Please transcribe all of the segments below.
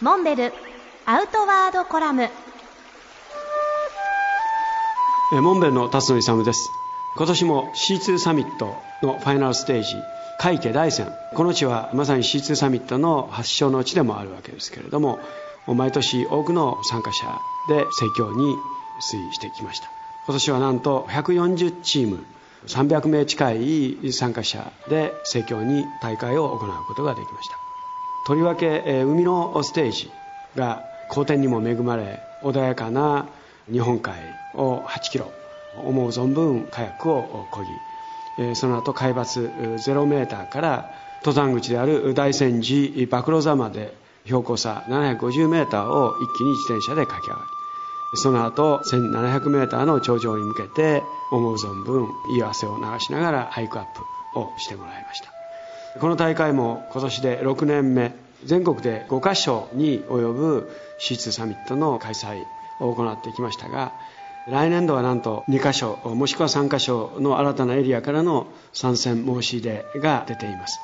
モンベルアウトワードコラム。えモンベルの辰野勇です。今年も C2 サミットのファイナルステージ海家大山この地はまさに C2 サミットの発祥の地でもあるわけですけれども毎年多くの参加者で盛況に推移してきました。今年はなんと140チーム300名近い参加者で盛況に大会を行うことができました。とりわけ、え海のステージが好天にも恵まれ穏やかな日本海を8キロ思う存分カヤックを漕ぎえその後海抜0メーターから登山口である大仙寺馬黒座まで標高差750メーターを一気に自転車で駆け上がりその後1700メーターの頂上に向けて思う存分いい汗を流しながらハイクアップをしてもらいました。この大会も今年で6年目全国で5カ所に及ぶ C2 サミットの開催を行ってきましたが来年度はなんと2カ所もしくは3カ所の新たなエリアからの参戦申し入れが出ています。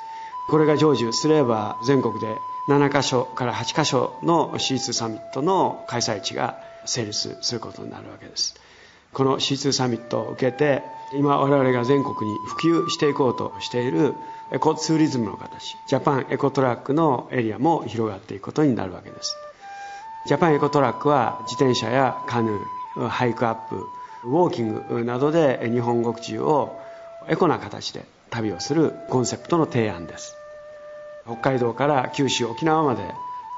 これが成就すれば全国で7カ所から8カ所の C2 サミットの開催地が成立することになるわけですこの C2 サミットを受けて今我々が全国に普及していこうとしているエコツーリズムの形ジャパンエコトラックのエリアも広がっていくことになるわけです。ジャパンエコトラックは自転車やカヌーハイクアップウォーキングなどで日本国中をエコな形で旅をするコンセプトの提案です。北海道から九州沖縄まで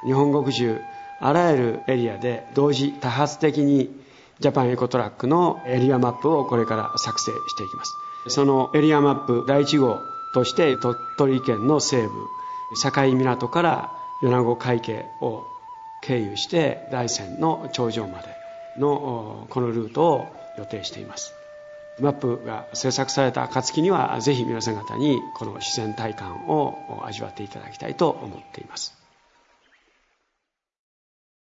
日本国中あらゆるエリアで同時多発的にジャパンエコトラックのエリアマップをこれから作成していきます。そのエリアマップ第1号として鳥取県の西部境港から米子皆生を経由して大山の頂上までのこのルートを予定しています。マップが制作された暁にはぜひ皆さん方にこの自然体感を味わっていただきたいと思っています。